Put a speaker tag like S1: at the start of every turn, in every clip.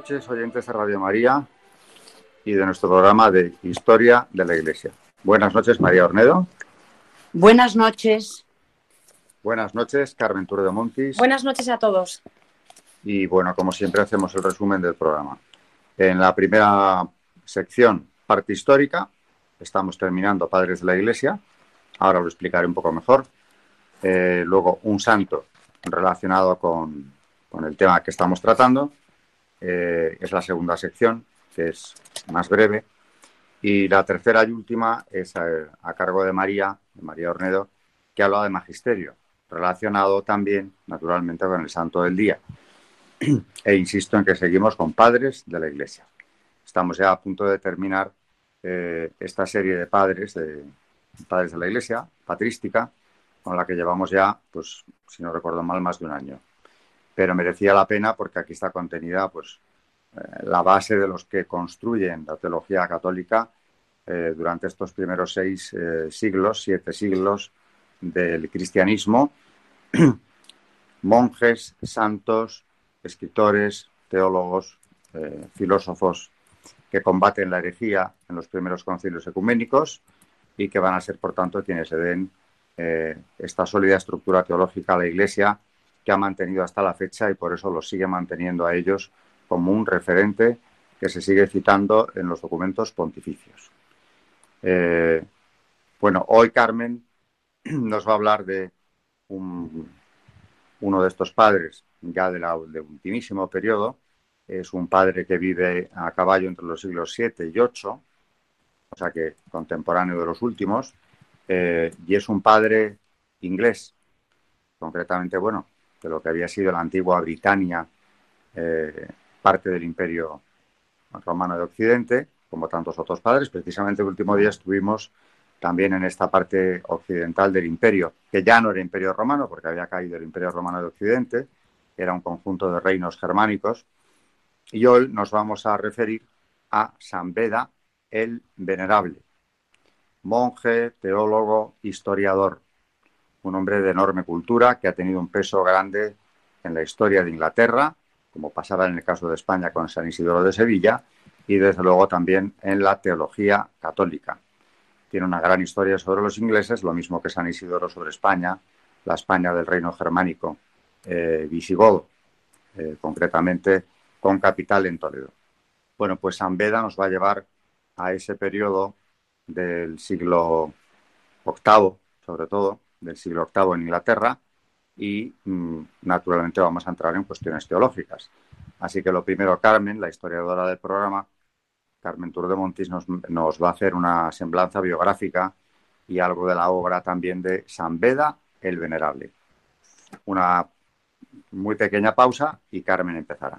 S1: Noches, oyentes de Radio María y de nuestro programa de Historia de la Iglesia. Buenas noches, María Ornedo.
S2: Buenas noches.
S1: Buenas noches, Carmen Tour de Montis.
S3: Buenas noches a todos.
S1: Y bueno, como siempre, hacemos el resumen del programa. En la primera sección, parte histórica, estamos terminando Padres de la Iglesia. Ahora lo explicaré un poco mejor. Eh, luego, un santo relacionado con, con el tema que estamos tratando eh, es la segunda sección, que es más breve. Y la tercera y última es a, cargo de María, de María Ornedo, que habla de magisterio, relacionado también, naturalmente, con el santo del día. e insisto en que seguimos con padres de la Iglesia. Estamos ya a punto de terminar eh, esta serie de padres, de padres de la Iglesia, patrística, con la que llevamos ya, pues, si no recuerdo mal, más de un año pero merecía la pena porque aquí está contenida pues, eh, la base de los que construyen la teología católica eh, durante estos primeros seis eh, siglos, siete siglos del cristianismo, monjes, santos, escritores, teólogos, filósofos que combaten la herejía en los primeros concilios ecuménicos y que van a ser, por tanto, quienes se den esta sólida estructura teológica a la Iglesia ha mantenido hasta la fecha y por eso lo sigue manteniendo a ellos como un referente que se sigue citando en los documentos pontificios. Eh, bueno, hoy Carmen nos va a hablar de uno de estos padres ya de, la, de ultimísimo periodo. Es un padre que vive a caballo entre los siglos 7 y 8, o sea que contemporáneo de los últimos, eh, y es un padre inglés, concretamente, bueno, de lo que había sido la antigua Britania, eh, parte del Imperio Romano de Occidente, como tantos otros padres. Precisamente el último día estuvimos también en esta parte occidental del imperio, que ya no era imperio romano, porque había caído el imperio romano de Occidente, era un conjunto de reinos germánicos. Y hoy nos vamos a referir a San Beda el Venerable, monje, teólogo, historiador, un hombre de enorme cultura que ha tenido un peso grande en la historia de Inglaterra, como pasaba en el caso de España con San Isidoro de Sevilla, y desde luego también en la teología católica. Tiene una gran historia sobre los ingleses, lo mismo que San Isidoro sobre España, la España del reino germánico eh, visigodo, eh, concretamente con capital en Toledo. Bueno, pues San Beda nos va a llevar a ese periodo del siglo VIII, sobre todo, del siglo VIII en Inglaterra y mm, naturalmente vamos a entrar en cuestiones teológicas. Así que lo primero, Carmen, la historiadora del programa, Carmen Tour de Montis, nos, nos va a hacer una semblanza biográfica y algo de la obra también de San Beda el Venerable. Una muy pequeña pausa y Carmen empezará.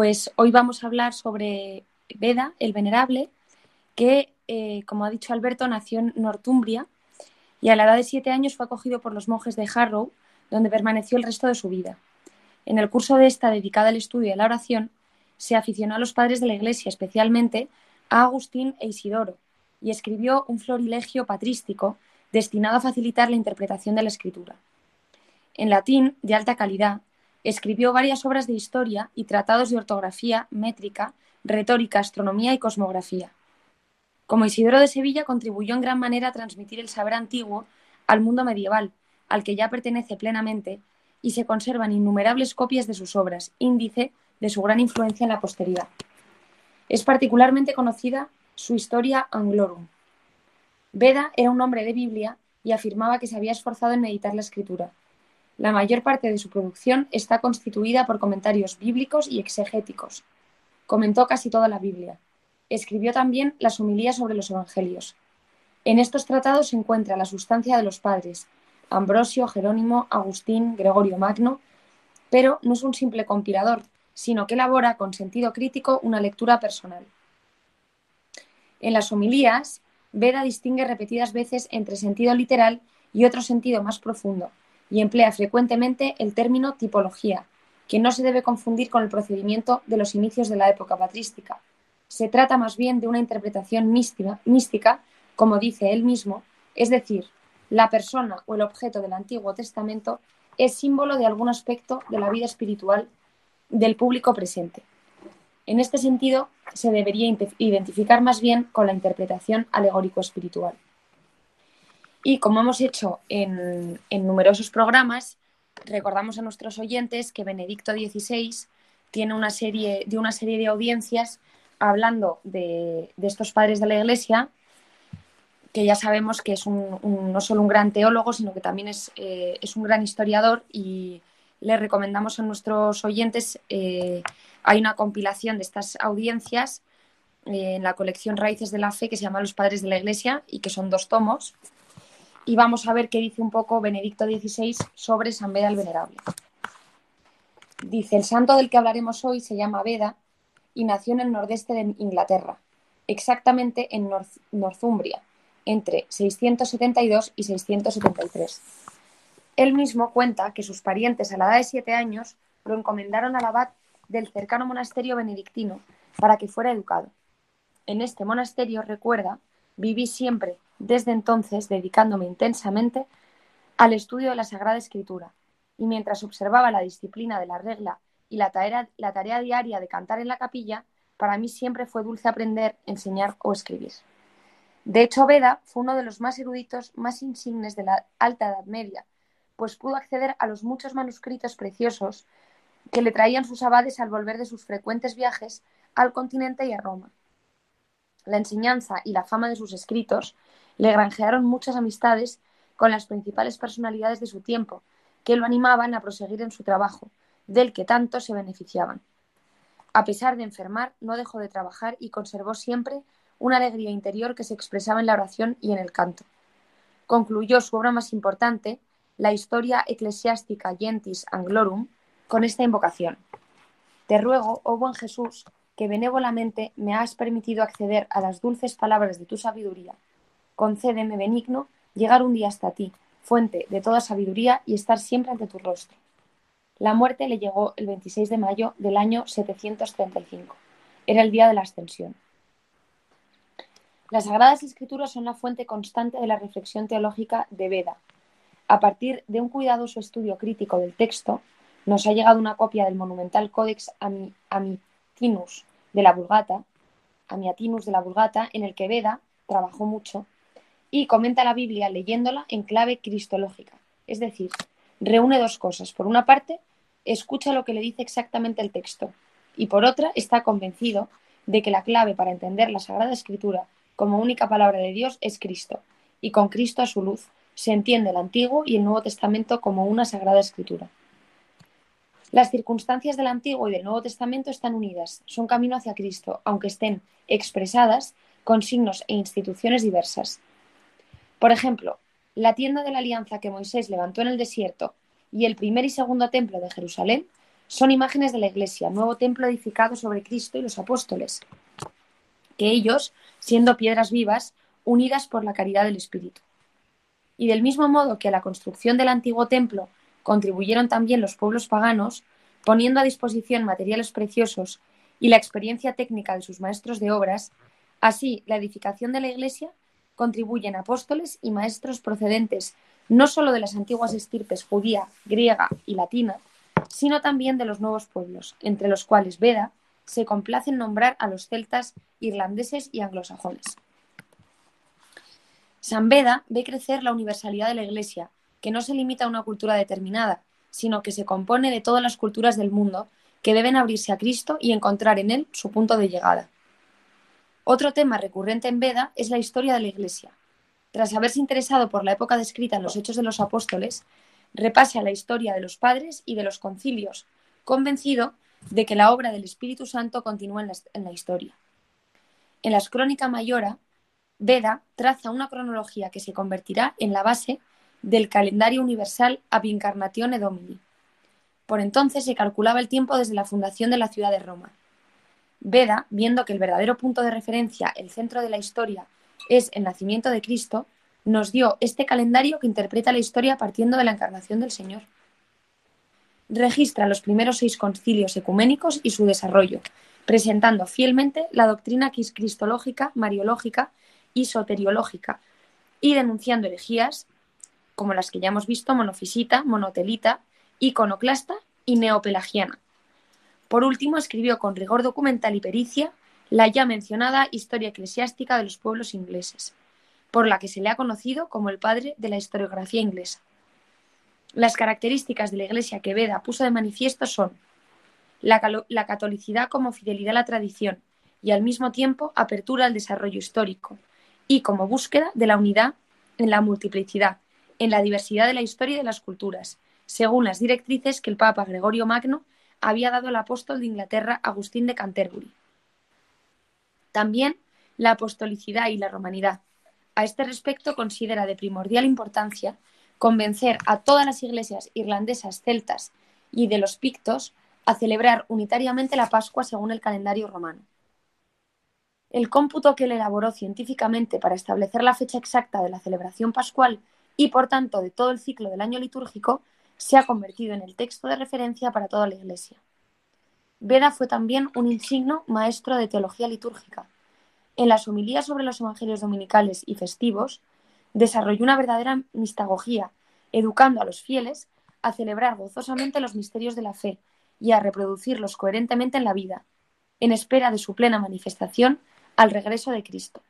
S3: Pues hoy vamos a hablar sobre Veda, el Venerable, que eh, como ha dicho Alberto, nació en Northumbria y a la edad de siete años fue acogido por los monjes de Harrow, donde permaneció el resto de su vida. En el curso de esta, dedicada al estudio de la oración, se aficionó a los padres de la Iglesia, especialmente a Agustín e Isidoro, y escribió un florilegio patrístico destinado a facilitar la interpretación de la escritura. En latín, de alta calidad, escribió varias obras de historia y tratados de ortografía, métrica, retórica, astronomía y cosmografía. Como Isidoro de Sevilla contribuyó en gran manera a transmitir el saber antiguo al mundo medieval, al que ya pertenece plenamente, y se conservan innumerables copias de sus obras, índice de su gran influencia en la posteridad. Es particularmente conocida su historia Anglorum. Beda era un hombre de Biblia y afirmaba que se había esforzado en meditar la escritura. La mayor parte de su producción está constituida por comentarios bíblicos y exegéticos. Comentó casi toda la Biblia. Escribió también las homilías sobre los evangelios. En estos tratados se encuentra la sustancia de los padres, Ambrosio, Jerónimo, Agustín, Gregorio Magno, pero no es un simple compilador, sino que elabora con sentido crítico una lectura personal. En las homilías, Beda distingue repetidas veces entre sentido literal y otro sentido más profundo, y emplea frecuentemente el término tipología, que no se debe confundir con el procedimiento de los inicios de la época patrística. Se trata más bien de una interpretación mística, mística como dice él mismo, es decir, la persona o el objeto del Antiguo Testamento es símbolo de algún aspecto de la vida espiritual del público presente. En este sentido, se debería identificar más bien con la interpretación alegórico-espiritual. Y como hemos hecho en, numerosos programas, recordamos a nuestros oyentes que Benedicto XVI tiene una serie de una serie de audiencias hablando de, de estos padres de la Iglesia que ya sabemos que es no solo un gran teólogo, sino que también es, eh, un gran historiador y le recomendamos a nuestros oyentes, eh, hay una compilación de estas audiencias eh, en la colección Raíces de la Fe que se llama Los Padres de la Iglesia y que son dos tomos. Y vamos a ver qué dice un poco Benedicto XVI sobre San Beda el Venerable. Dice, el santo del que hablaremos hoy se llama Beda y nació en el nordeste de Inglaterra, exactamente en Northumbria, entre 672 y 673. Él mismo cuenta que sus parientes a la edad de siete años lo encomendaron al abad del cercano monasterio benedictino para que fuera educado. En este monasterio, recuerda, viví siempre, desde entonces, dedicándome intensamente al estudio de la Sagrada Escritura, y mientras observaba la disciplina de la regla y la tarea, la tarea diaria de cantar en la capilla, para mí siempre fue dulce aprender, enseñar o escribir. De hecho, Beda fue uno de los más eruditos, más insignes de la Alta Edad Media, pues pudo acceder a los muchos manuscritos preciosos que le traían sus abades al volver de sus frecuentes viajes al continente y a Roma. La enseñanza y la fama de sus escritos le granjearon muchas amistades con las principales personalidades de su tiempo, que lo animaban a proseguir en su trabajo, del que tanto se beneficiaban. A pesar de enfermar, no dejó de trabajar y conservó siempre una alegría interior que se expresaba en la oración y en el canto. Concluyó su obra más importante, la Historia Ecclesiastica Gentis Anglorum, con esta invocación. Te ruego, oh buen Jesús, que benévolamente me has permitido acceder a las dulces palabras de tu sabiduría. Concédeme, benigno, llegar un día hasta ti, fuente de toda sabiduría, y estar siempre ante tu rostro. La muerte le llegó el 26 de mayo del año 735. Era el día de la ascensión. Las Sagradas Escrituras son la fuente constante de la reflexión teológica de Veda. A partir de un cuidadoso estudio crítico del texto, nos ha llegado una copia del monumental Codex Amiatinus de la Vulgata, Amiatinus de la Vulgata, en el que Veda trabajó mucho y comenta la Biblia leyéndola en clave cristológica. Es decir, reúne dos cosas. Por una parte, escucha lo que le dice exactamente el texto y por otra, está convencido de que la clave para entender la Sagrada Escritura como única palabra de Dios es Cristo, y con Cristo a su luz se entiende el Antiguo y el Nuevo Testamento como una sagrada escritura. Las circunstancias del Antiguo y del Nuevo Testamento están unidas, son camino hacia Cristo, aunque estén expresadas con signos e instituciones diversas. Por ejemplo, la tienda de la alianza que Moisés levantó en el desierto y el primer y segundo templo de Jerusalén son imágenes de la Iglesia, nuevo templo edificado sobre Cristo y los apóstoles que ellos, siendo piedras vivas, unidas por la caridad del Espíritu. Y del mismo modo que a la construcción del antiguo templo contribuyeron también los pueblos paganos, poniendo a disposición materiales preciosos y la experiencia técnica de sus maestros de obras, así la edificación de la Iglesia contribuyen apóstoles y maestros procedentes no solo de las antiguas estirpes judía, griega y latina, sino también de los nuevos pueblos, entre los cuales Veda se complace en nombrar a los celtas, irlandeses y anglosajones. San Beda ve crecer la universalidad de la Iglesia, que no se limita a una cultura determinada, sino que se compone de todas las culturas del mundo que deben abrirse a Cristo y encontrar en él su punto de llegada. Otro tema recurrente en Veda es la historia de la Iglesia. Tras haberse interesado por la época descrita en los Hechos de los Apóstoles, repasa la historia de los padres y de los concilios, convencido de que la obra del Espíritu Santo continúa en la, historia. En las Crónica Mayora, Veda traza una cronología que se convertirá en la base del calendario universal ab incarnatione domini. Por entonces se calculaba el tiempo desde la fundación de la ciudad de Roma. Veda, viendo que el verdadero punto de referencia, el centro de la historia, es el nacimiento de Cristo, nos dio este calendario que interpreta la historia partiendo de la encarnación del Señor. Registra los primeros seis concilios ecuménicos y su desarrollo, presentando fielmente la doctrina cristológica, mariológica y soteriológica, y denunciando herejías como las que ya hemos visto, monofisita, monotelita, iconoclasta y neopelagiana. Por último, escribió con rigor documental y pericia la ya mencionada Historia eclesiástica de los pueblos ingleses, por la que se le ha conocido como el padre de la historiografía inglesa. Las características de la Iglesia que Veda puso de manifiesto son la, la catolicidad como fidelidad a la tradición y al mismo tiempo apertura al desarrollo histórico, y como búsqueda de la unidad en la multiplicidad, en la diversidad de la historia y de las culturas, según las directrices que el Papa Gregorio Magno había dado al apóstol de Inglaterra Agustín de Canterbury. También la apostolicidad y la romanidad. A este respecto considera de primordial importancia convencer a todas las iglesias irlandesas celtas y de los pictos a celebrar unitariamente la Pascua según el calendario romano. El cómputo que él elaboró científicamente para establecer la fecha exacta de la celebración pascual y, por tanto, de todo el ciclo del año litúrgico, se ha convertido en el texto de referencia para toda la Iglesia. Veda fue también un insigno maestro de teología litúrgica. En las homilías sobre los evangelios dominicales y festivos, desarrolló una verdadera mistagogía, educando a los fieles a celebrar gozosamente los misterios de la fe y a reproducirlos coherentemente en la vida, en espera de su plena manifestación al regreso de Cristo.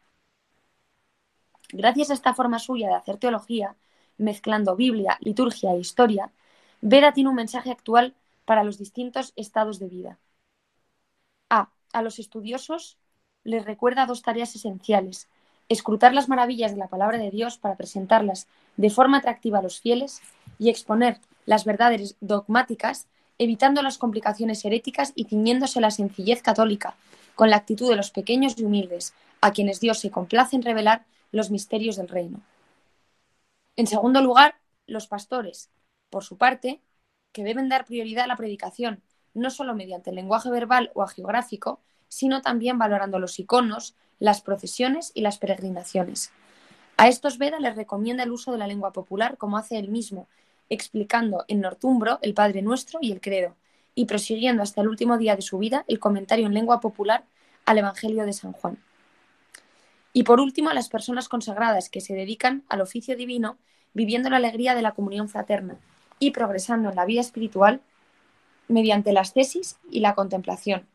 S3: Gracias a esta forma suya de hacer teología, mezclando Biblia, liturgia e historia, Veda tiene un mensaje actual para los distintos estados de vida. A. A los estudiosos les recuerda dos tareas esenciales. Escrutar las maravillas de la palabra de Dios para presentarlas de forma atractiva a los fieles y exponer las verdades dogmáticas, evitando las complicaciones heréticas y ciñéndose la sencillez católica, con la actitud de los pequeños y humildes, a quienes Dios se complace en revelar los misterios del reino. En segundo lugar, los pastores, por su parte, que deben dar prioridad a la predicación, no solo mediante el lenguaje verbal o agiográfico, sino también valorando los iconos, las procesiones y las peregrinaciones. A estos Veda les recomienda el uso de la lengua popular como hace él mismo, explicando en Nortumbro el Padre Nuestro y el Credo, y prosiguiendo hasta el último día de su vida el comentario en lengua popular al Evangelio de San Juan. Y por último, a las personas consagradas que se dedican al oficio divino, viviendo la alegría de la comunión fraterna y progresando en la vida espiritual mediante las tesis y la contemplación.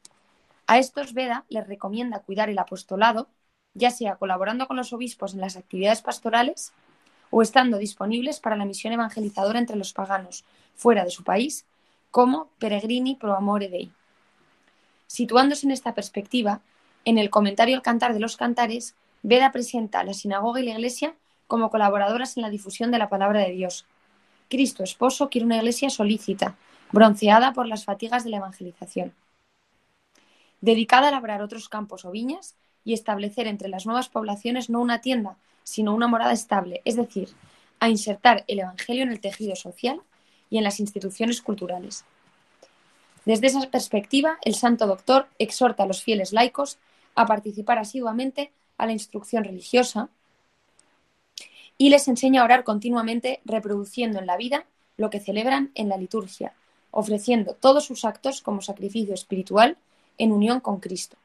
S3: A estos Veda les recomienda cuidar el apostolado, ya sea colaborando con los obispos en las actividades pastorales o estando disponibles para la misión evangelizadora entre los paganos fuera de su país como Peregrini pro amore dei. Situándose en esta perspectiva, en el comentario al cantar de los cantares, Veda presenta a la sinagoga y la iglesia como colaboradoras en la difusión de la palabra de Dios. Cristo esposo quiere una iglesia solícita, bronceada por las fatigas de la evangelización. Dedicada a labrar otros campos o viñas y establecer entre las nuevas poblaciones no una tienda, sino una morada estable, es decir, a insertar el Evangelio en el tejido social y en las instituciones culturales. Desde esa perspectiva, el Santo Doctor exhorta a los fieles laicos a participar asiduamente a la instrucción religiosa y les enseña a orar continuamente reproduciendo en la vida lo que celebran en la liturgia, ofreciendo todos sus actos como sacrificio espiritual en unión con Cristo.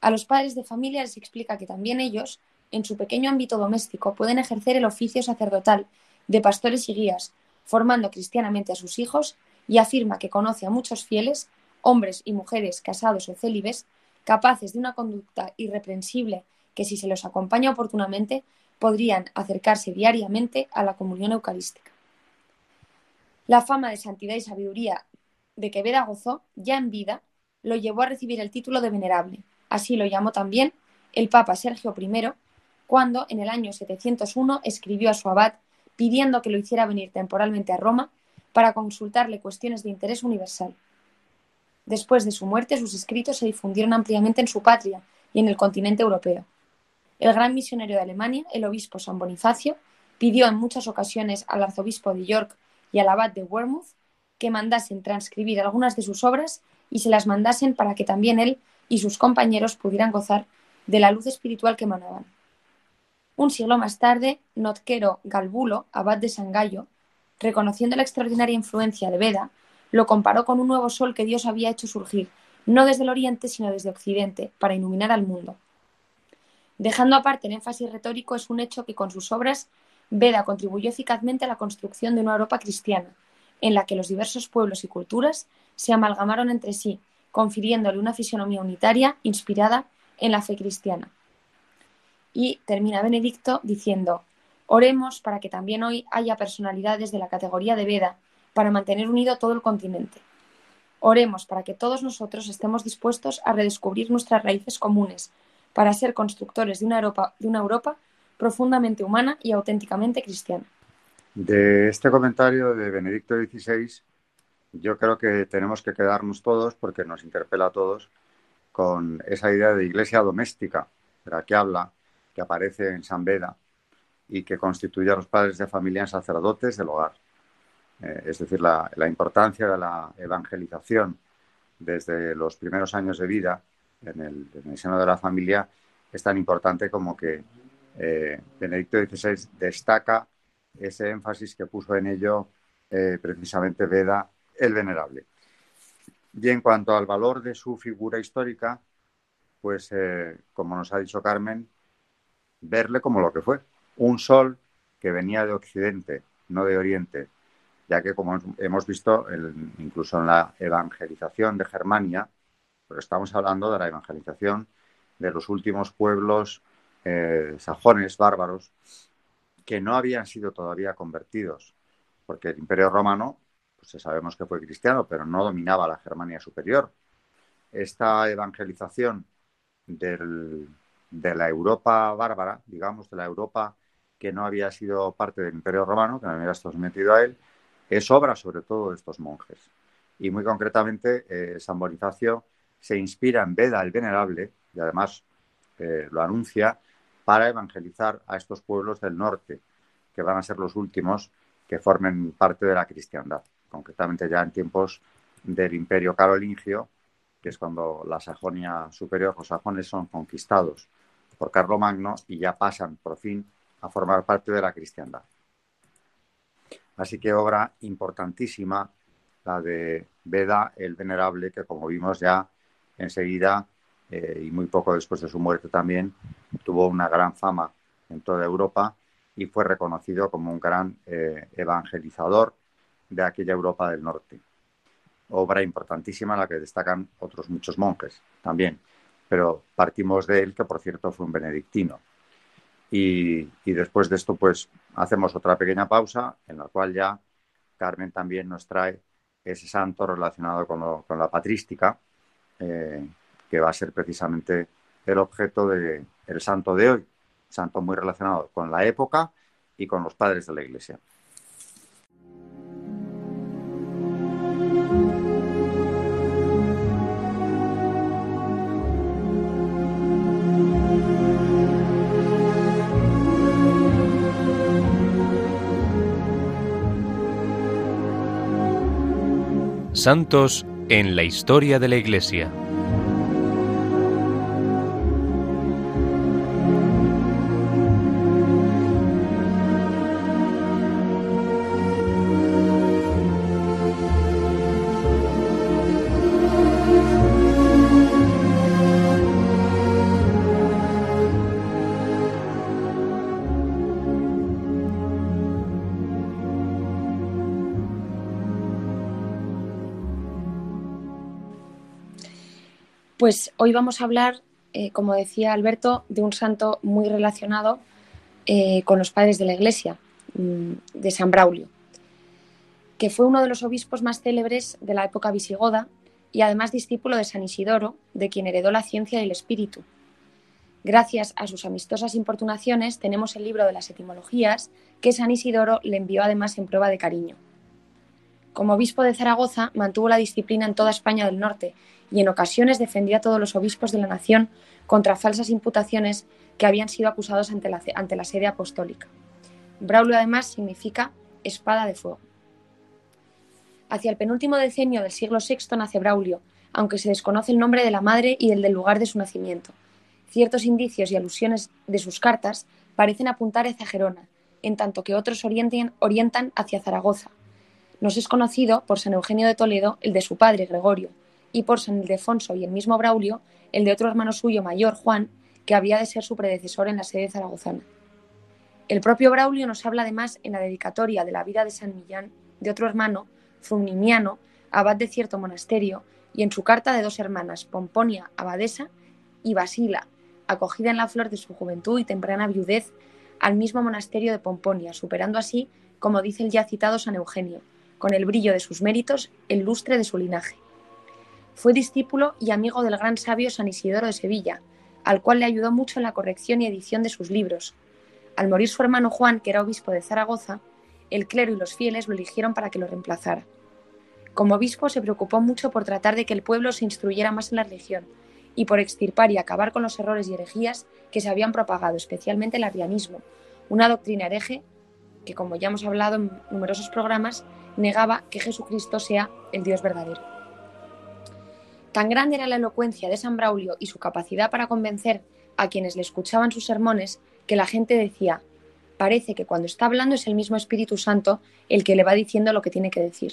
S3: A los padres de familia les explica que también ellos, en su pequeño ámbito doméstico, pueden ejercer el oficio sacerdotal de pastores y guías, formando cristianamente a sus hijos, y afirma que conoce a muchos fieles, hombres y mujeres casados o célibes, capaces de una conducta irreprensible que si se los acompaña oportunamente podrían acercarse diariamente a la comunión eucarística. La fama de santidad y sabiduría de que Beda gozó, ya en vida, lo llevó a recibir el título de venerable. Así lo llamó también el Papa Sergio I, cuando en el año 701 escribió a su abad pidiendo que lo hiciera venir temporalmente a Roma para consultarle cuestiones de interés universal. Después de su muerte, sus escritos se difundieron ampliamente en su patria y en el continente europeo. El gran misionero de Alemania, el obispo San Bonifacio, pidió en muchas ocasiones al arzobispo de York y al abad de Wearmouth que mandasen transcribir algunas de sus obras y se las mandasen para que también él y sus compañeros pudieran gozar de la luz espiritual que emanaban. Un siglo más tarde, Notquero Galbulo, abad de San Gallo, reconociendo la extraordinaria influencia de Veda, lo comparó con un nuevo sol que Dios había hecho surgir, no desde el oriente, sino desde occidente, para iluminar al mundo. Dejando aparte el énfasis retórico, es un hecho que con sus obras Veda contribuyó eficazmente a la construcción de una Europa cristiana, en la que los diversos pueblos y culturas se amalgamaron entre sí, confiriéndole una fisonomía unitaria inspirada en la fe cristiana. Y termina Benedicto diciendo, oremos para que también hoy haya personalidades de la categoría de Veda para mantener unido todo el continente. Oremos para que todos nosotros estemos dispuestos a redescubrir nuestras raíces comunes, para ser constructores de una Europa, de una Europa profundamente humana y auténticamente cristiana.
S1: De este comentario de Benedicto XVI, yo creo que tenemos que quedarnos todos, porque nos interpela a todos, con esa idea de iglesia doméstica, de la que habla, que aparece en San Beda y que constituye a los padres de familia en sacerdotes del hogar. Eh, es decir, la, importancia de la evangelización desde los primeros años de vida en el, seno de la familia es tan importante como que eh, Benedicto XVI destaca ese énfasis que puso en ello eh, precisamente Veda el Venerable. Y en cuanto al valor de su figura histórica, pues eh, como nos ha dicho Carmen, verle como lo que fue, un sol que venía de Occidente, no de Oriente, ya que como hemos visto, incluso en la evangelización de Germania, pero estamos hablando de la evangelización de los últimos pueblos eh, sajones, bárbaros, que no habían sido todavía convertidos, porque el Imperio Romano, pues sabemos que fue cristiano, pero no dominaba la Germania superior. Esta evangelización de la Europa bárbara, digamos, de la Europa que no había sido parte del Imperio Romano, que no había sometido a él, es obra sobre todo de estos monjes. Y muy concretamente, eh, San Bonifacio se inspira en Veda el Venerable, y además eh, lo anuncia, para evangelizar a estos pueblos del norte, que van a ser los últimos que formen parte de la cristiandad, concretamente ya en tiempos del imperio carolingio, que es cuando la Sajonia superior, los sajones son conquistados por Carlomagno y ya pasan por fin a formar parte de la cristiandad. Así que obra importantísima la de Veda el Venerable, que como vimos ya enseguida, eh, y muy poco después de su muerte también, tuvo una gran fama en toda Europa y fue reconocido como un gran eh, evangelizador de aquella Europa del Norte. Obra importantísima la que destacan otros muchos monjes también, pero partimos de él, que por cierto fue un benedictino. Y, después de esto, pues hacemos otra pequeña pausa en la cual ya Carmen también nos trae ese santo relacionado con la patrística, eh, que va a ser precisamente el objeto del santo de hoy, santo muy relacionado con la época y con los padres de la Iglesia.
S4: Santos en la historia de la Iglesia.
S3: Pues hoy vamos a hablar, eh, como decía Alberto, de un santo muy relacionado eh, con los padres de la Iglesia, mm, de San Braulio, que fue uno de los obispos más célebres de la época visigoda y además discípulo de San Isidoro, de quien heredó la ciencia y el espíritu. Gracias a sus amistosas importunaciones tenemos el libro de las etimologías que San Isidoro le envió además en prueba de cariño. Como obispo de Zaragoza mantuvo la disciplina en toda España del Norte y en ocasiones defendía a todos los obispos de la nación contra falsas imputaciones que habían sido acusados ante la, ante la sede apostólica. Braulio además significa espada de fuego. Hacia el penúltimo decenio del siglo VI nace Braulio, aunque se desconoce el nombre de la madre y el del lugar de su nacimiento. Ciertos indicios y alusiones de sus cartas parecen apuntar hacia Gerona, en tanto que otros orientan hacia Zaragoza. Nos es conocido por San Eugenio de Toledo el de su padre, Gregorio, y por San Ildefonso y el mismo Braulio el de otro hermano suyo mayor, Juan, que había de ser su predecesor en la sede zaragozana. El propio Braulio nos habla además en la dedicatoria de la vida de San Millán de otro hermano, Frunimiano, abad de cierto monasterio, y en su carta de dos hermanas, Pomponia, abadesa, y Basila, acogida en la flor de su juventud y temprana viudez al mismo monasterio de Pomponia, superando así, como dice el ya citado San Eugenio, con el brillo de sus méritos, el lustre de su linaje. Fue discípulo y amigo del gran sabio San Isidoro de Sevilla, al cual le ayudó mucho en la corrección y edición de sus libros. Al morir su hermano Juan, que era obispo de Zaragoza, el clero y los fieles lo eligieron para que lo reemplazara. Como obispo se preocupó mucho por tratar de que el pueblo se instruyera más en la religión y por extirpar y acabar con los errores y herejías que se habían propagado, especialmente el arrianismo, una doctrina hereje que, como ya hemos hablado en numerosos programas, negaba que Jesucristo sea el Dios verdadero. Tan grande era la elocuencia de San Braulio y su capacidad para convencer a quienes le escuchaban sus sermones que la gente decía, parece que cuando está hablando es el mismo Espíritu Santo el que le va diciendo lo que tiene que decir.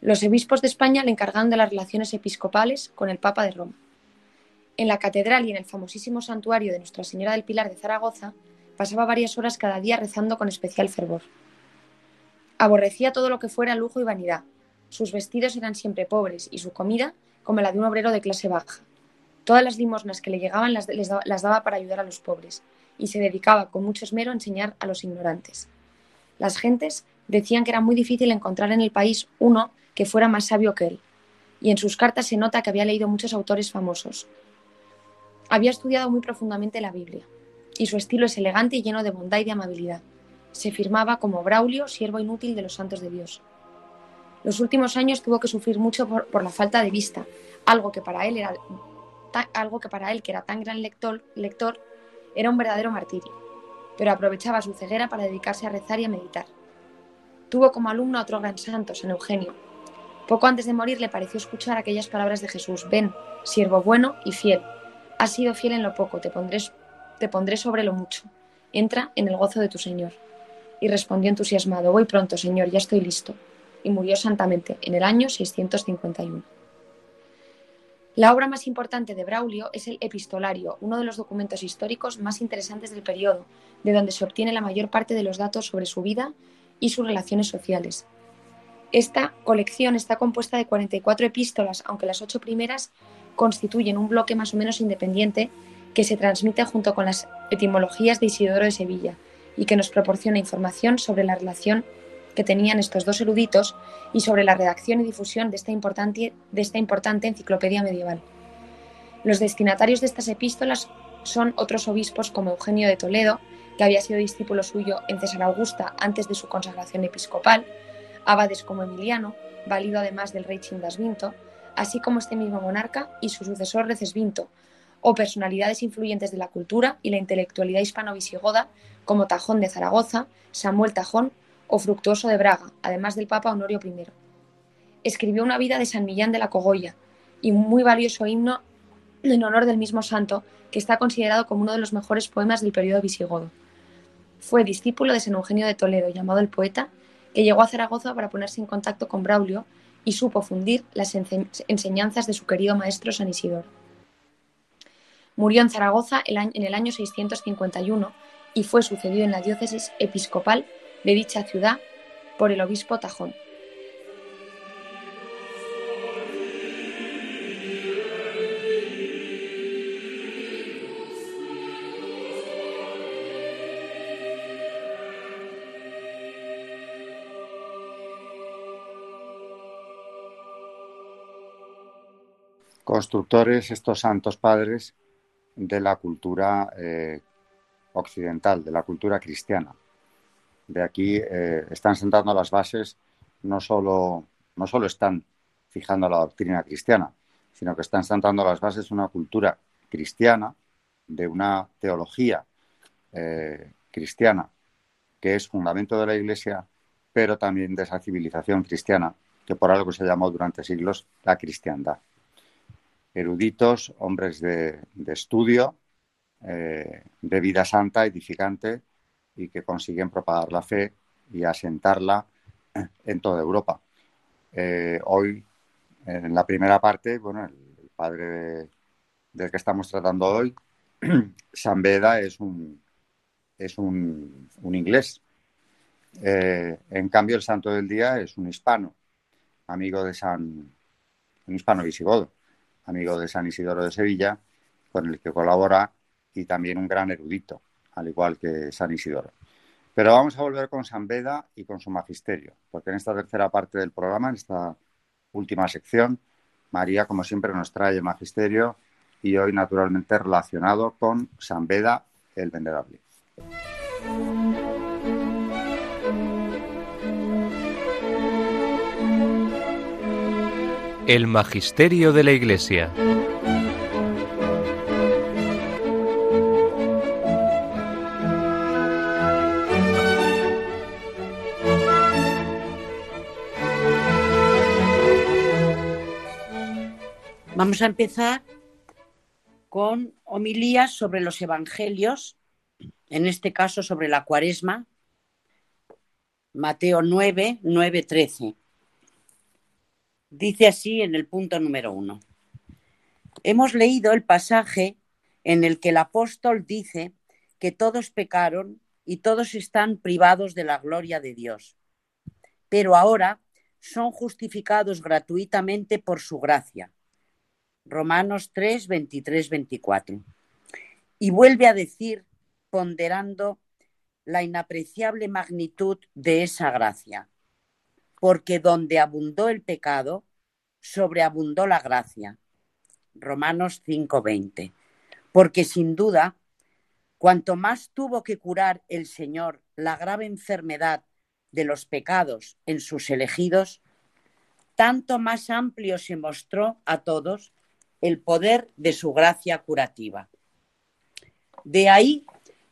S3: Los obispos de España le encargaron de las relaciones episcopales con el Papa de Roma. En la catedral y en el famosísimo santuario de Nuestra Señora del Pilar de Zaragoza pasaba varias horas cada día rezando con especial fervor. Aborrecía todo lo que fuera lujo y vanidad. Sus vestidos eran siempre pobres y su comida como la de un obrero de clase baja. Todas las limosnas que le llegaban las, las daba para ayudar a los pobres y se dedicaba con mucho esmero a enseñar a los ignorantes. Las gentes decían que era muy difícil encontrar en el país uno que fuera más sabio que él, y en sus cartas se nota que había leído muchos autores famosos. Había estudiado muy profundamente la Biblia, y su estilo es elegante y lleno de bondad y de amabilidad. Se firmaba como Braulio, siervo inútil de los santos de Dios. Los últimos años tuvo que sufrir mucho por, la falta de vista, algo que para él era algo que para él, que era tan gran lector, lector, era un verdadero martirio, pero aprovechaba su ceguera para dedicarse a rezar y a meditar. Tuvo como alumno a otro gran santo, San Eugenio. Poco antes de morir le pareció escuchar aquellas palabras de Jesús, ven, siervo bueno y fiel. Has sido fiel en lo poco, te pondré, te pondré sobre lo mucho. Entra en el gozo de tu Señor. Y respondió entusiasmado, voy pronto, Señor, ya estoy listo y murió santamente en el año 651. La obra más importante de Braulio es el Epistolario, uno de los documentos históricos más interesantes del periodo, de donde se obtiene la mayor parte de los datos sobre su vida y sus relaciones sociales. Esta colección está compuesta de 44 epístolas, aunque las ocho primeras constituyen un bloque más o menos independiente que se transmite junto con las etimologías de Isidoro de Sevilla y que nos proporciona información sobre la relación que tenían estos dos eruditos y sobre la redacción y difusión de esta importante, de esta importante enciclopedia medieval. Los destinatarios de estas epístolas son otros obispos como Eugenio de Toledo, que había sido discípulo suyo en César Augusta antes de su consagración episcopal, abades como Emiliano, válido además del rey Chindasvinto, así como este mismo monarca y su sucesor Recesvinto, o personalidades influyentes de la cultura y la intelectualidad hispano-visigoda como Tajón de Zaragoza, Samuel Tajón o Fructuoso de Braga, además del Papa Honorio I. Escribió una vida de San Millán de la Cogolla y un muy valioso himno en honor del mismo santo, que está considerado como uno de los mejores poemas del periodo visigodo. Fue discípulo de San Eugenio de Toledo, llamado el poeta, que llegó a Zaragoza para ponerse en contacto con Braulio y supo fundir las enseñanzas de su querido maestro San Isidoro. Murió en Zaragoza en el año 651 y fue sucedido en la diócesis episcopal de dicha ciudad por el obispo Tajón.
S1: constructores, estos santos padres de la cultura eh, occidental, de la cultura cristiana. De aquí eh, están sentando las bases, no solo, no solo están fijando la doctrina cristiana, sino que están sentando las bases de una cultura cristiana, de una teología eh, cristiana, que es fundamento de la Iglesia, pero también de esa civilización cristiana, que por algo se llamó durante siglos la cristiandad. Eruditos, hombres de, estudio, eh, de vida santa, edificante, y que consiguen propagar la fe y asentarla en toda Europa. Eh, hoy, en la primera parte, bueno, el, padre del que estamos tratando hoy, San Beda, es un, es un, inglés. Eh, en cambio, el santo del día es un hispano, amigo de San, un hispano visigodo, amigo de San Isidoro de Sevilla, con el que colabora y también un gran erudito, al igual que San Isidoro. Pero vamos a volver con San Beda y con su magisterio, porque en esta tercera parte del programa, en esta última sección, María, como siempre, nos trae el magisterio y hoy, naturalmente, relacionado con San Beda el Venerable.
S4: El Magisterio de la Iglesia.
S2: Vamos a empezar con homilías sobre los evangelios, en este caso sobre la cuaresma, Mateo 9, 9, 13. Dice así en el punto número uno. Hemos leído el pasaje en el que el apóstol dice que todos pecaron y todos están privados de la gloria de Dios, pero ahora son justificados gratuitamente por su gracia. Romanos 3, 23, 24. Y vuelve a decir, ponderando la inapreciable magnitud de esa gracia porque donde abundó el pecado, sobreabundó la gracia. Romanos 5:20. Porque sin duda, cuanto más tuvo que curar el Señor la grave enfermedad de los pecados en sus elegidos, tanto más amplio se mostró a todos el poder de su gracia curativa. De ahí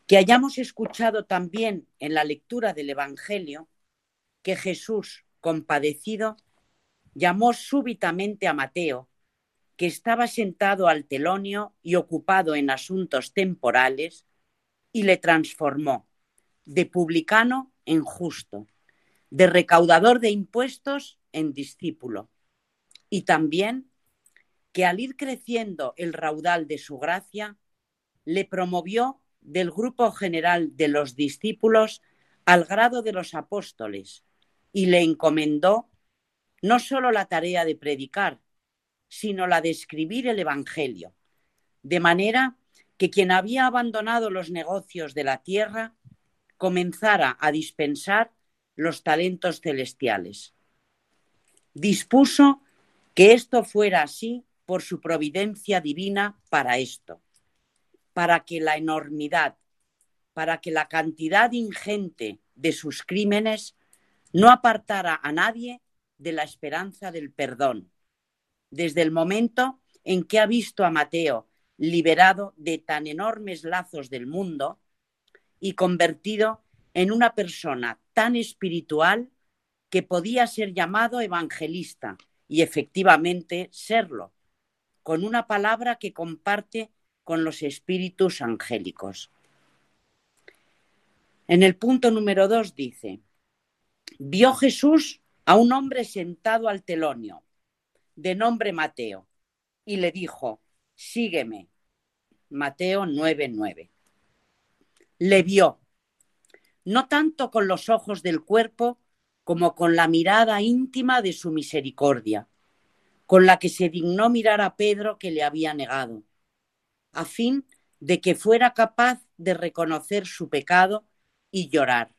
S2: que hayamos escuchado también en la lectura del Evangelio que Jesús, compadecido, llamó súbitamente a Mateo, que estaba sentado al telonio y ocupado en asuntos temporales, y le transformó de publicano en justo, de recaudador de impuestos en discípulo, y también que al ir creciendo el raudal de su gracia, le promovió del grupo general de los discípulos al grado de los apóstoles, y le encomendó no solo la tarea de predicar, sino la de escribir el Evangelio, de manera que quien había abandonado los negocios de la tierra comenzara a dispensar los talentos celestiales. Dispuso que esto fuera así por su providencia divina para esto, para que la enormidad, para que la cantidad ingente de sus crímenes no apartara a nadie de la esperanza del perdón. Desde el momento en que ha visto a Mateo liberado de tan enormes lazos del mundo y convertido en una persona tan espiritual que podía ser llamado evangelista y efectivamente serlo, con una palabra que comparte con los espíritus angélicos. En el punto número dos dice, vio Jesús a un hombre sentado al telonio, de nombre Mateo, y le dijo, sígueme. Mateo 9:9. Le vio, no tanto con los ojos del cuerpo, como con la mirada íntima de su misericordia, con la que se dignó mirar a Pedro que le había negado, a fin de que fuera capaz de reconocer su pecado y llorar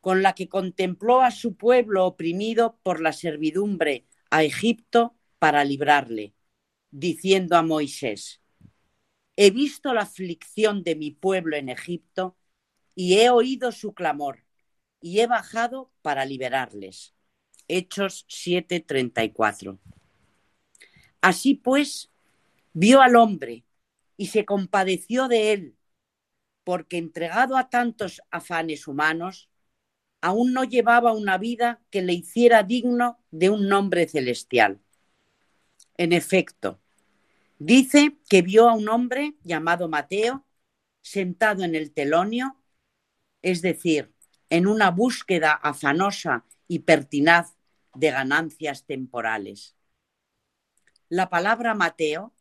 S2: con la que contempló a su pueblo oprimido por la servidumbre a Egipto para librarle, diciendo a Moisés, he visto la aflicción de mi pueblo en Egipto y he oído su clamor y he bajado para liberarles. Hechos 7:34. Así pues, vio al hombre y se compadeció de él, porque entregado a tantos afanes humanos, aún no llevaba una vida que le hiciera digno de un nombre celestial. En efecto, dice que vio a un hombre llamado Mateo sentado en el telonio, es decir, en una búsqueda afanosa y pertinaz de ganancias temporales. La palabra Mateo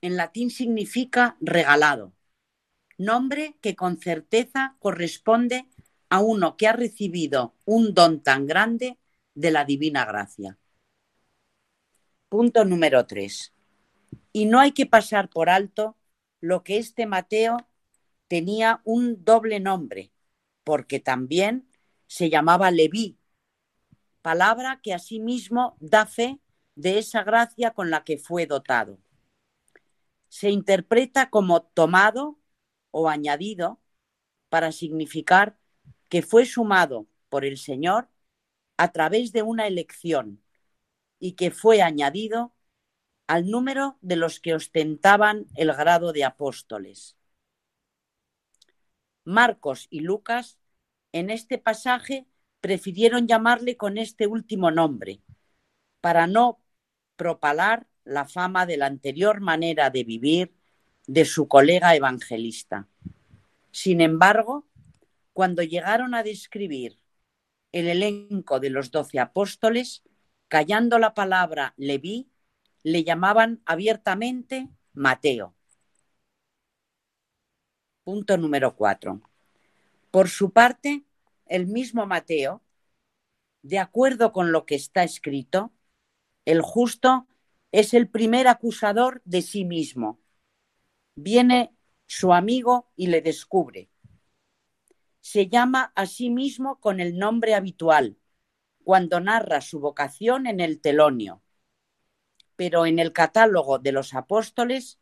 S2: en latín significa regalado, nombre que con certeza corresponde a uno que ha recibido un don tan grande de la divina gracia. Punto número tres. Y no hay que pasar por alto lo que este Mateo tenía un doble nombre, porque también se llamaba Leví, palabra que asimismo da fe de esa gracia con la que fue dotado. Se interpreta como tomado o añadido para significar que fue sumado por el Señor a través de una elección y que fue añadido al número de los que ostentaban el grado de apóstoles. Marcos y Lucas en este pasaje prefirieron llamarle con este último nombre, para no propalar la fama de la anterior manera de vivir de su colega evangelista. Sin embargo, cuando llegaron a describir el elenco de los doce apóstoles, callando la palabra Leví, le llamaban abiertamente Mateo. Punto número cuatro. Por su parte, el mismo Mateo, de acuerdo con lo que está escrito, el justo es el primer acusador de sí mismo. Viene su amigo y le descubre. Se llama a sí mismo con el nombre habitual, cuando narra su vocación en el telonio. Pero en el catálogo de los apóstoles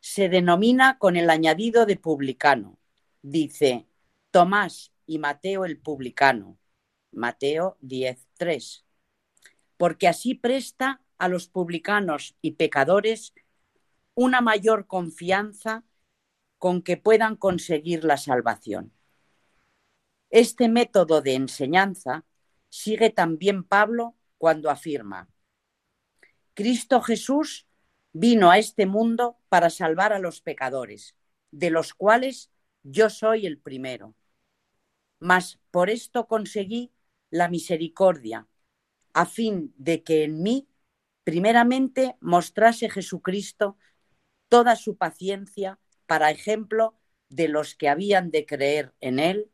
S2: se denomina con el añadido de publicano. Dice Tomás y Mateo el publicano. Mateo 10.3. Porque así presta a los publicanos y pecadores una mayor confianza con que puedan conseguir la salvación. Este método de enseñanza sigue también Pablo cuando afirma, Cristo Jesús vino a este mundo para salvar a los pecadores, de los cuales yo soy el primero. Mas por esto conseguí la misericordia, a fin de que en mí primeramente mostrase Jesucristo toda su paciencia para ejemplo de los que habían de creer en Él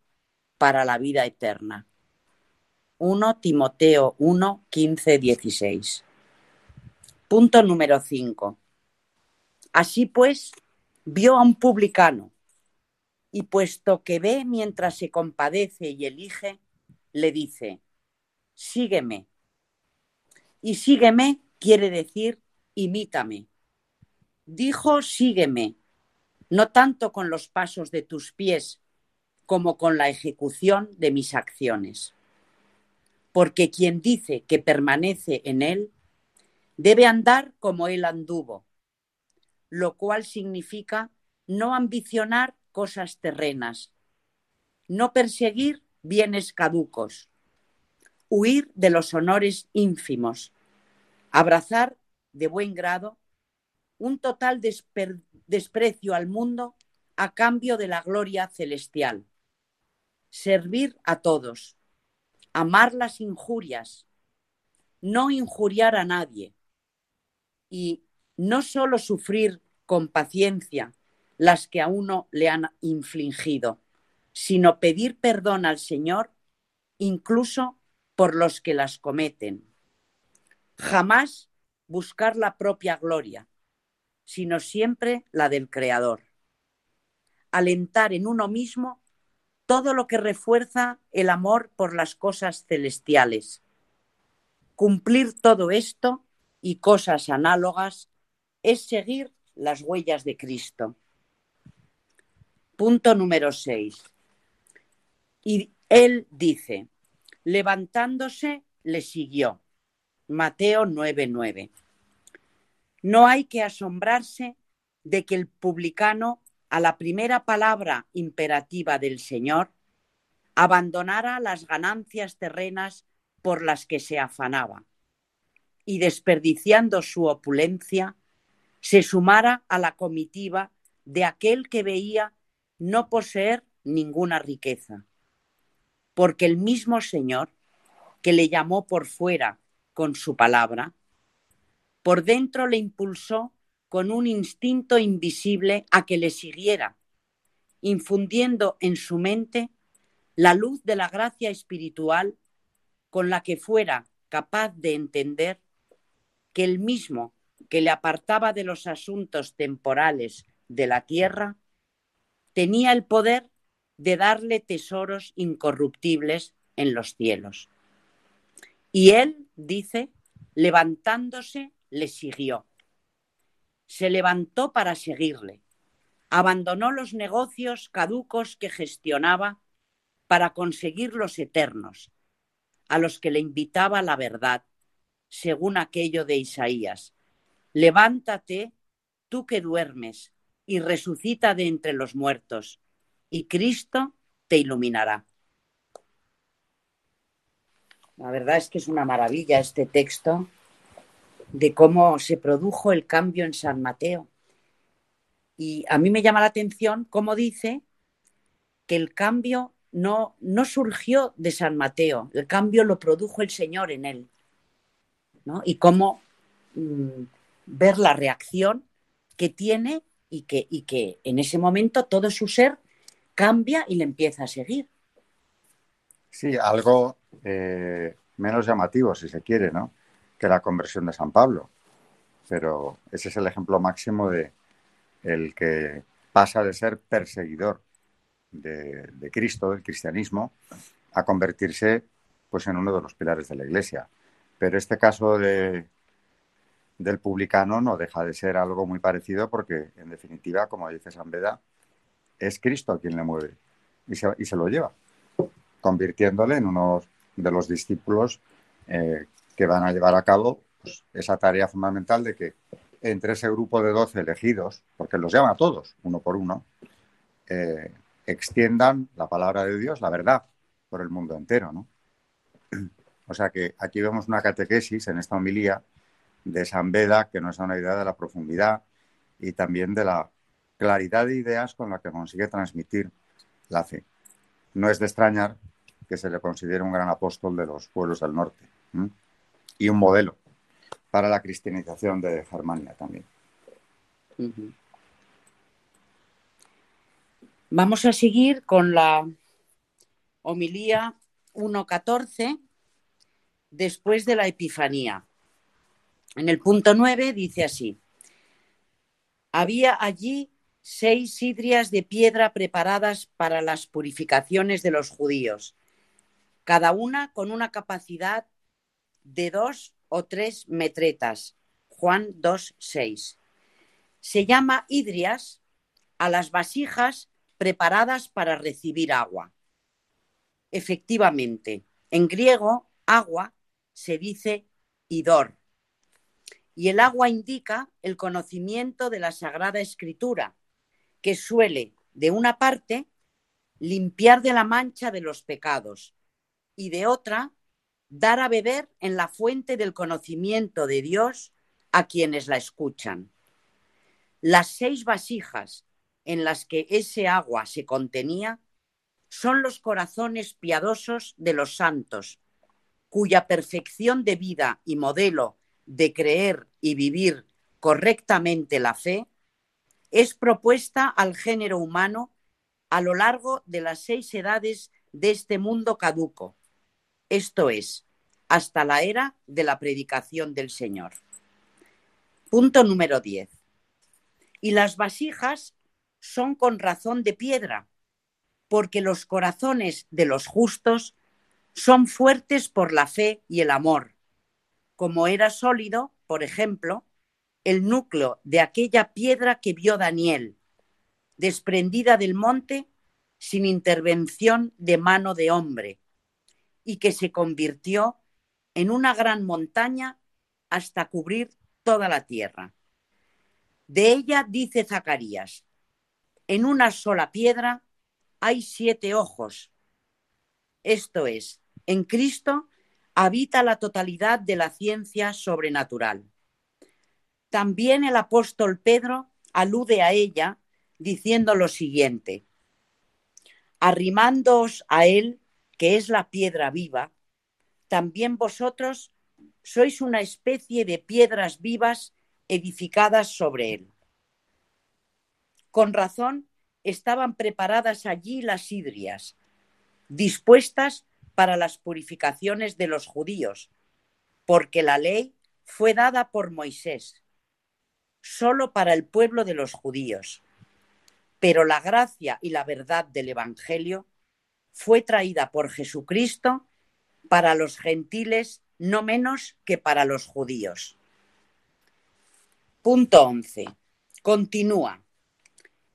S2: para la vida eterna. 1 Timoteo 1, 15, 16. Punto número 5. Así pues, vio a un publicano y puesto que ve mientras se compadece y elige, le dice, sígueme. Y sígueme quiere decir, imítame. Dijo, sígueme, no tanto con los pasos de tus pies como con la ejecución de mis acciones porque quien dice que permanece en él debe andar como él anduvo, lo cual significa no ambicionar cosas terrenas, no perseguir bienes caducos, huir de los honores ínfimos, abrazar de buen grado un total desprecio al mundo a cambio de la gloria celestial, servir a todos, amar las injurias, no injuriar a nadie. Y no solo sufrir con paciencia las que a uno le han infligido, sino pedir perdón al Señor incluso por los que las cometen. Jamás buscar la propia gloria, sino siempre la del Creador. Alentar en uno mismo todo lo que refuerza el amor por las cosas celestiales. Cumplir todo esto y cosas análogas es seguir las huellas de Cristo. Punto número 6. Y él dice, levantándose, le siguió. Mateo 9:9. No hay que asombrarse de que el publicano, a la primera palabra imperativa del Señor, abandonara las ganancias terrenas por las que se afanaba y desperdiciando su opulencia, se sumara a la comitiva de aquel que veía no poseer ninguna riqueza. Porque el mismo Señor, que le llamó por fuera con su palabra, por dentro le impulsó con un instinto invisible a que le siguiera, infundiendo en su mente la luz de la gracia espiritual con la que fuera capaz de entender que el mismo que le apartaba de los asuntos temporales de la tierra tenía el poder de darle tesoros incorruptibles en los cielos. Y él, dice, levantándose, le siguió. Se levantó para seguirle. Abandonó los negocios caducos que gestionaba para conseguir los eternos, a los que le invitaba la verdad, según aquello de Isaías. Levántate, tú que duermes, y resucita de entre los muertos, y Cristo te iluminará. La verdad es que es una maravilla este texto de cómo se produjo el cambio en San Mateo. Y a mí me llama la atención cómo dice que el cambio no, no surgió de San Mateo, el cambio lo produjo el Señor en él. ¿no? Y cómo mm, ver la reacción que tiene y que, y que en ese momento todo su ser cambia y le empieza a seguir.
S1: Sí, algo eh, menos llamativo, si se quiere, ¿no? Que la conversión de San Pablo. Pero ese es el ejemplo máximo de el que pasa de ser perseguidor de, Cristo, del cristianismo, a convertirse pues, en uno de los pilares de la Iglesia. Pero este caso de, del publicano no deja de ser algo muy parecido porque, en definitiva, como dice San Beda, es Cristo quien le mueve y se, lo lleva, convirtiéndole en uno de los discípulos eh, que van a llevar a cabo pues, esa tarea fundamental de que entre ese grupo de doce elegidos, porque los llama a todos, uno por uno, eh, extiendan la palabra de Dios, la verdad, por el mundo entero, ¿no? O sea que aquí vemos una catequesis en esta homilía de San Beda que nos da una idea de la profundidad y también de la claridad de ideas con la que consigue transmitir la fe. No es de extrañar que se le considere un gran apóstol de los pueblos del norte y un modelo para la cristianización de Germania también.
S2: Vamos a seguir con la homilía 1.14 después de la Epifanía. En el punto 9 dice así, había allí seis sidrias de piedra preparadas para las purificaciones de los judíos, cada una con una capacidad de dos o tres metretas. Juan 2.6. Se llama hidrias a las vasijas preparadas para recibir agua. Efectivamente, en griego, agua se dice idor. Y el agua indica el conocimiento de la Sagrada Escritura, que suele, de una parte, limpiar de la mancha de los pecados y de otra, dar a beber en la fuente del conocimiento de Dios a quienes la escuchan. Las seis vasijas en las que ese agua se contenía son los corazones piadosos de los santos, cuya perfección de vida y modelo de creer y vivir correctamente la fe es propuesta al género humano a lo largo de las seis edades de este mundo caduco, esto es, hasta la era de la predicación del Señor. Punto número 10. Y las vasijas son con razón de piedra, porque los corazones de los justos son fuertes por la fe y el amor, como era sólido, por ejemplo, el núcleo de aquella piedra que vio Daniel, desprendida del monte sin intervención de mano de hombre, y que se convirtió en una gran montaña hasta cubrir toda la tierra. De ella dice Zacarías, en una sola piedra hay siete ojos. Esto es, en Cristo habita la totalidad de la ciencia sobrenatural. También el apóstol Pedro alude a ella diciendo lo siguiente, arrimándoos a él, que es la piedra viva, también vosotros sois una especie de piedras vivas edificadas sobre él. Con razón estaban preparadas allí las hidrias, dispuestas para las purificaciones de los judíos, porque la ley fue dada por Moisés, solo para el pueblo de los judíos. Pero la gracia y la verdad del Evangelio fue traída por Jesucristo para los gentiles no menos que para los judíos. Punto 11. Continúa.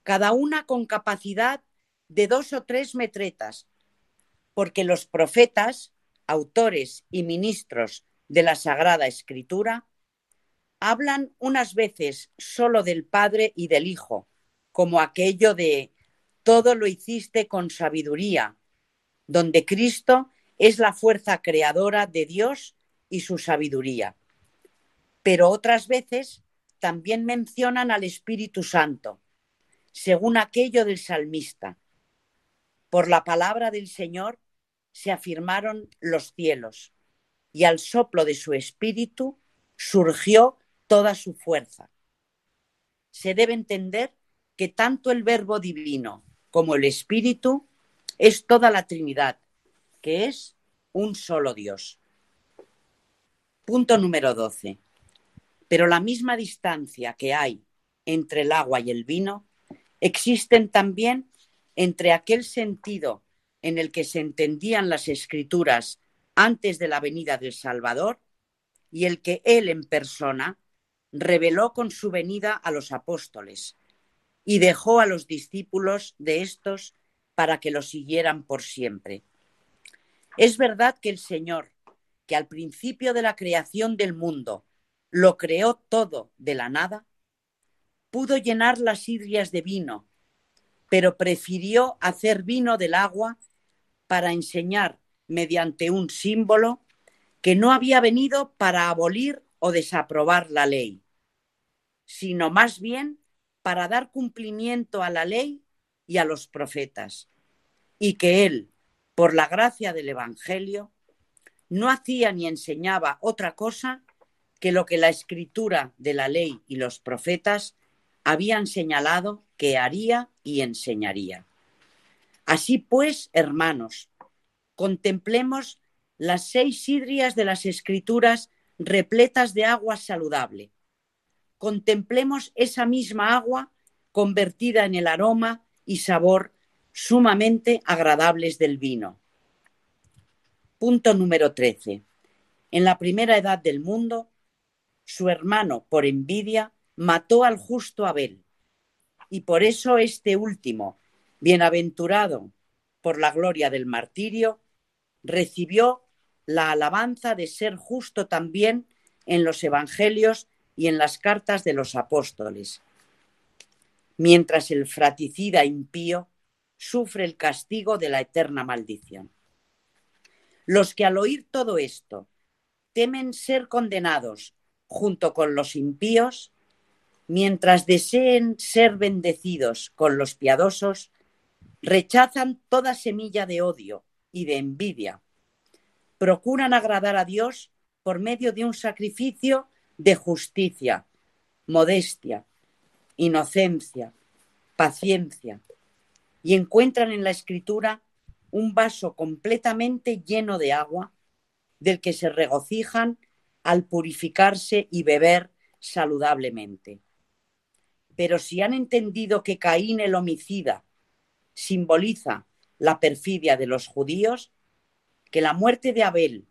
S2: Cada una con capacidad de dos o tres metretas, porque los profetas, autores y ministros de la Sagrada Escritura, hablan unas veces solo del Padre y del Hijo, como aquello de todo lo hiciste con sabiduría, donde Cristo es la fuerza creadora de Dios y su sabiduría. Pero otras veces también mencionan al Espíritu Santo, según aquello del salmista. Por la palabra del Señor se afirmaron los cielos, y al soplo de su Espíritu surgió toda su fuerza. Se debe entender que tanto el Verbo divino como el Espíritu es toda la Trinidad, que es un solo Dios. Punto número 12. Pero la misma distancia que hay entre el agua y el vino existen también entre aquel sentido en el que se entendían las escrituras antes de la venida del Salvador y el que él en persona reveló con su venida a los apóstoles y dejó a los discípulos de estos para que lo siguieran por siempre. Es verdad que el Señor, que al principio de la creación del mundo lo creó todo de la nada, pudo llenar las hidrias de vino, pero prefirió hacer vino del agua para enseñar mediante un símbolo que no había venido para abolir o desaprobar la ley, sino más bien para dar cumplimiento a la ley y a los profetas, y que él, por la gracia del Evangelio, no hacía ni enseñaba otra cosa que lo que la escritura de la ley y los profetas habían señalado que haría y enseñaría. Así pues, hermanos, contemplemos las seis sidrias de las escrituras repletas de agua saludable. Contemplemos esa misma agua convertida en el aroma y sabor sumamente agradables del vino. Punto número 13. En la primera edad del mundo, su hermano, por envidia, mató al justo Abel, y por eso este último, bienaventurado por la gloria del martirio, recibió la alabanza de ser justo también en los evangelios y en las cartas de los apóstoles, mientras el fraticida impío sufre el castigo de la eterna maldición. Los que al oír todo esto temen ser condenados junto con los impíos, mientras deseen ser bendecidos con los piadosos, rechazan toda semilla de odio y de envidia procuran agradar a Dios por medio de un sacrificio de justicia, modestia, inocencia, paciencia, y encuentran en la escritura un vaso completamente lleno de agua del que se regocijan al purificarse y beber saludablemente. Pero si han entendido que Caín el homicida simboliza la perfidia de los judíos, que la muerte de Abel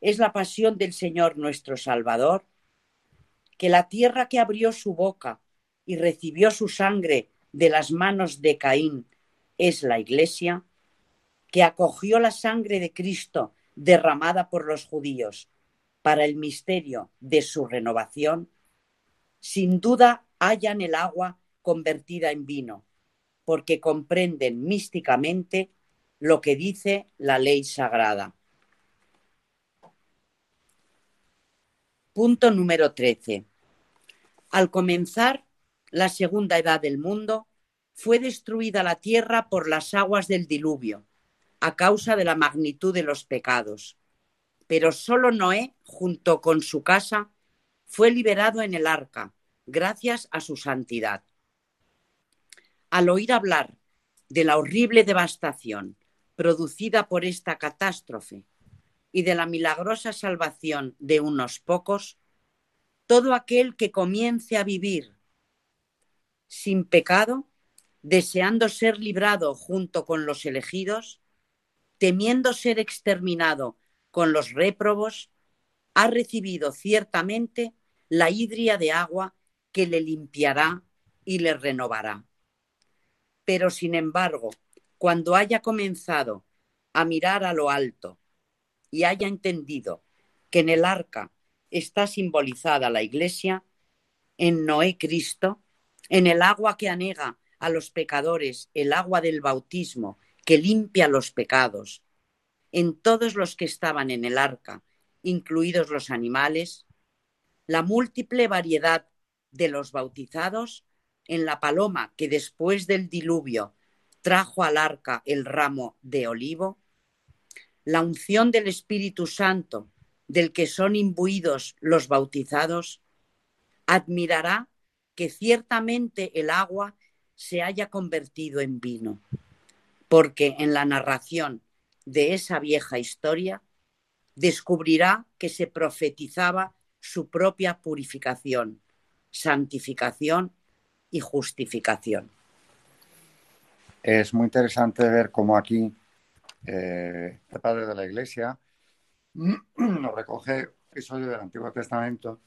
S2: es la pasión del Señor nuestro Salvador, que la tierra que abrió su boca y recibió su sangre de las manos de Caín es la Iglesia, que acogió la sangre de Cristo derramada por los judíos para el misterio de su renovación, sin duda hallan el agua convertida en vino, porque comprenden místicamente lo que dice la ley sagrada. Punto número 13. Al comenzar la segunda edad del mundo, fue destruida la tierra por las aguas del diluvio, a causa de la magnitud de los pecados. Pero solo Noé, junto con su casa, fue liberado en el arca, gracias a su santidad. Al oír hablar de la horrible devastación producida por esta catástrofe y de la milagrosa salvación de unos pocos, todo aquel que comience a vivir sin pecado, deseando ser librado junto con los elegidos, temiendo ser exterminado con los réprobos, ha recibido ciertamente la hidria de agua que le limpiará y le renovará. Pero, sin embargo, cuando haya comenzado a mirar a lo alto y haya entendido que en el arca está simbolizada la iglesia, en Noé Cristo, en el agua que anega a los pecadores, el agua del bautismo que limpia los pecados, en todos los que estaban en el arca, incluidos los animales, la múltiple variedad de los bautizados, en la paloma que después del diluvio trajo al arca el ramo de olivo, la unción del Espíritu Santo del que son imbuidos los bautizados, admirará que ciertamente el agua se haya convertido en vino, porque en la narración de esa vieja historia descubrirá que se profetizaba su propia purificación, santificación y justificación.
S1: Es muy interesante ver cómo aquí eh, el padre de la Iglesia nos recoge episodio del Antiguo Testamento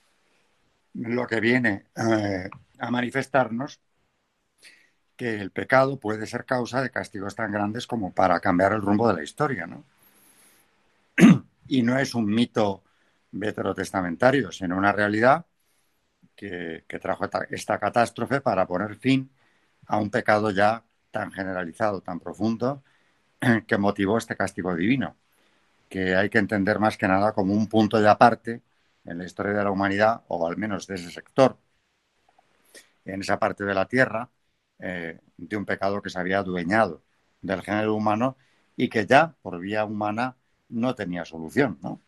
S1: lo que viene eh, a manifestarnos que el pecado puede ser causa de castigos tan grandes como para cambiar el rumbo de la historia, ¿no? y no es un mito veterotestamentario, sino una realidad que, trajo esta catástrofe para poner fin a un pecado ya tan generalizado, tan profundo, que motivó este castigo divino, que hay que entender más que nada como un punto de aparte en la historia de la humanidad, o al menos de ese sector, en esa parte de la Tierra, eh, de un pecado que se había adueñado del género humano y que ya, por vía humana, no tenía solución, ¿no?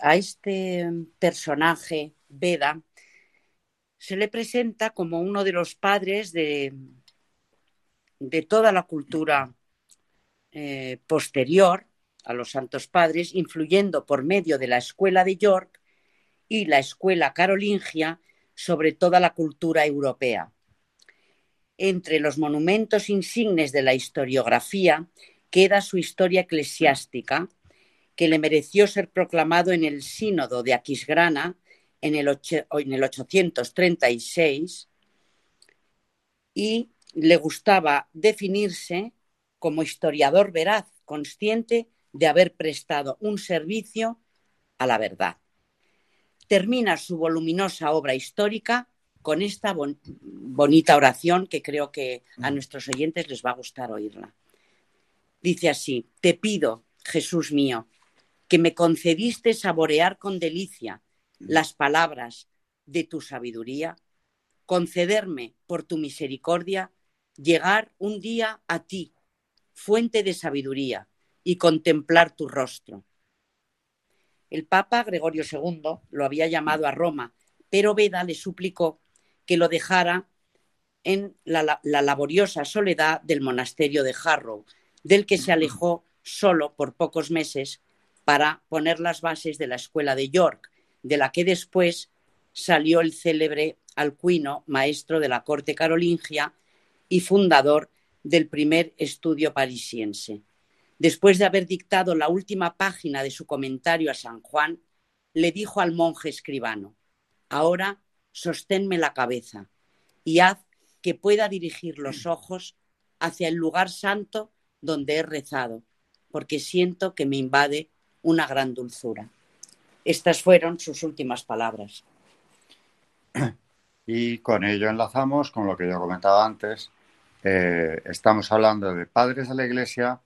S2: A este personaje, Veda, se le presenta como uno de los padres de, de toda la cultura eh, posterior a los Santos Padres, influyendo por medio de la Escuela de York y la Escuela Carolingia sobre toda la cultura europea. Entre los monumentos insignes de la historiografía queda su historia eclesiástica, que le mereció ser proclamado en el Sínodo de Aquisgrana en el, en el 836 y le gustaba definirse como historiador veraz, consciente de haber prestado un servicio a la verdad. Termina su voluminosa obra histórica con esta bonita oración que creo que a nuestros oyentes les va a gustar oírla. Dice así, te pido, Jesús mío, que me concediste saborear con delicia las palabras de tu sabiduría, concederme por tu misericordia llegar un día a ti, fuente de sabiduría, y contemplar tu rostro. El Papa Gregorio II lo había llamado a Roma, pero Beda le suplicó que lo dejara en la, laboriosa soledad del monasterio de Harrow, del que se alejó solo por pocos meses para poner las bases de la escuela de York, de la que después salió el célebre Alcuino, maestro de la corte carolingia y fundador del primer estudio parisiense. Después de haber dictado la última página de su comentario a San Juan, le dijo al monje escribano, Ahora sosténme la cabeza y haz que pueda dirigir los ojos hacia el lugar santo donde he rezado, porque siento que me invade una gran dulzura. Estas fueron sus últimas palabras.
S1: Y con ello enlazamos con lo que yo comentaba antes. Eh, estamos hablando de padres de la Iglesia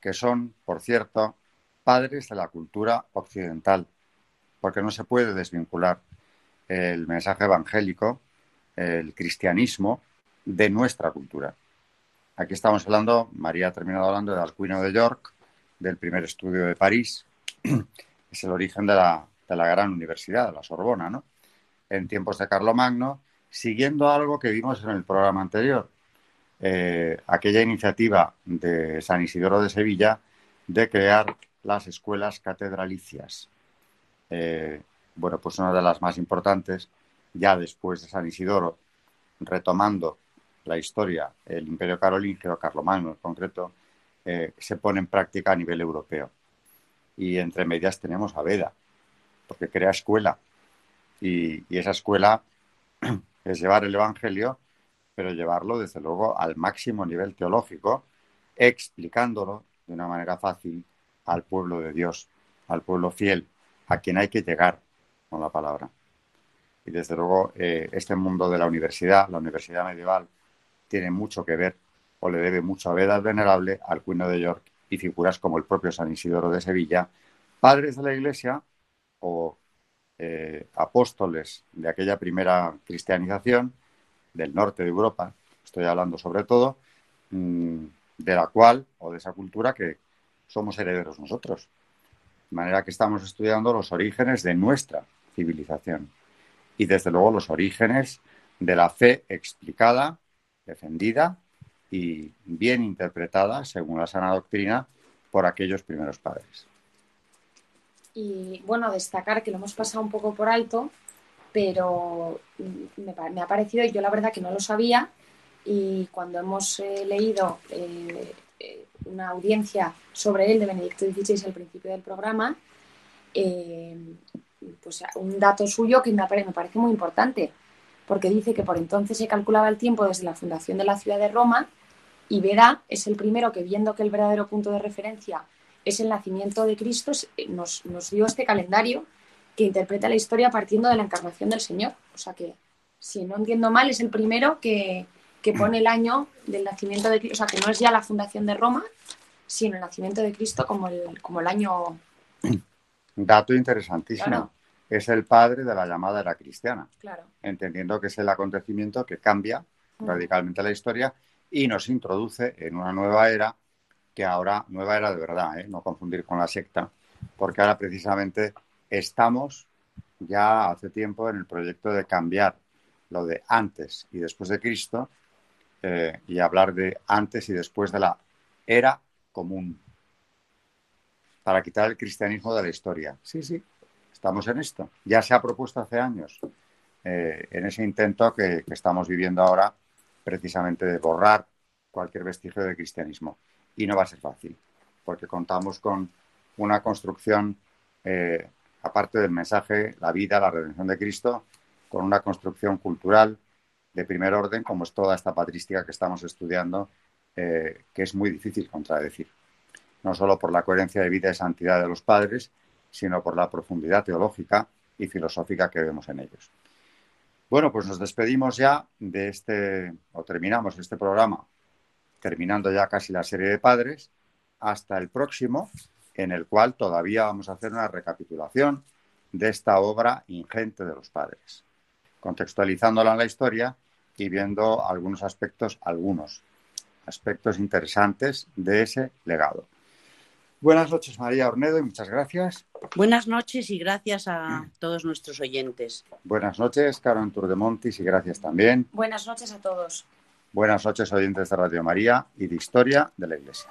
S1: que son, por cierto, padres de la cultura occidental, porque no se puede desvincular el mensaje evangélico, el cristianismo, de nuestra cultura. Aquí estamos hablando, María ha terminado hablando de Alcuino de York, del primer estudio de París, es el origen de la, de la gran universidad, de la Sorbona, ¿no? En tiempos de Carlomagno, siguiendo algo que vimos en el programa anterior, eh, aquella iniciativa de San Isidoro de Sevilla de crear las escuelas catedralicias. Eh, bueno, pues una de las más importantes, ya después de San Isidoro, retomando la historia, el Imperio Carolingio, Carlomagno en concreto, eh, se pone en práctica a nivel europeo. Y entre medias tenemos a Veda, porque crea escuela. Y, esa escuela es llevar el Evangelio, pero llevarlo desde luego al máximo nivel teológico, explicándolo de una manera fácil al pueblo de Dios, al pueblo fiel, a quien hay que llegar con la palabra. Y desde luego eh, este mundo de la universidad, la universidad medieval, tiene mucho que ver o le debe mucho a Veda Venerable, al Cuino de York y figuras como el propio San Isidoro de Sevilla, padres de la Iglesia o eh, apóstoles de aquella primera cristianización del norte de Europa, estoy hablando sobre todo, mm, de la cual o de esa cultura que somos herederos nosotros. De manera que estamos estudiando los orígenes de nuestra civilización y desde luego los orígenes de la fe explicada, defendida y bien interpretada según la sana doctrina por aquellos primeros padres.
S3: Y bueno, destacar que lo hemos pasado un poco por alto, pero me, ha parecido, yo la verdad que no lo sabía, y cuando hemos eh, leído eh, eh, una audiencia sobre él de Benedicto XVI al principio del programa, pues un dato suyo que me parece muy importante, porque dice que por entonces se calculaba el tiempo desde la fundación de la ciudad de Roma y Beda es el primero que viendo que el verdadero punto de referencia es el nacimiento de Cristo, nos, nos dio este calendario que interpreta la historia partiendo de la encarnación del Señor. O sea que, si no entiendo mal, es el primero que, que pone el año del nacimiento de Cristo, o sea que no es ya la fundación de Roma, sino el nacimiento de Cristo como el, como el año...
S1: Dato interesantísimo. Es el padre de la llamada era cristiana,
S3: claro.
S1: entendiendo que es el acontecimiento que cambia mm. radicalmente la historia y nos introduce en una nueva era, que ahora, nueva era de verdad, ¿eh? no confundir con la secta, porque ahora precisamente estamos ya hace tiempo en el proyecto de cambiar lo de antes y después de Cristo eh, y hablar de antes y después de la era común para quitar el cristianismo de la historia. Sí, sí, estamos en esto. Ya se ha propuesto hace años eh, en ese intento que, estamos viviendo ahora precisamente de borrar cualquier vestigio de cristianismo. Y no va a ser fácil, porque contamos con una construcción eh, aparte del mensaje, la vida, la redención de Cristo, con una construcción cultural de primer orden, como es toda esta patrística que estamos estudiando, eh, que es muy difícil contradecir. No solo por la coherencia de vida y santidad de los padres, sino por la profundidad teológica y filosófica que vemos en ellos. Bueno, pues nos despedimos ya de este, o terminamos este programa, terminando ya casi la serie de padres, hasta el próximo, en el cual todavía vamos a hacer una recapitulación de esta obra ingente de los padres, contextualizándola en la historia y viendo algunos aspectos, algunos aspectos interesantes de ese legado. Buenas noches, María Ornedo, y muchas gracias.
S2: Buenas noches y gracias a todos nuestros oyentes.
S1: Buenas noches, Carmen Turdemontis, y gracias también.
S3: Buenas noches a todos.
S1: Buenas noches, oyentes de Radio María y de Historia de la Iglesia.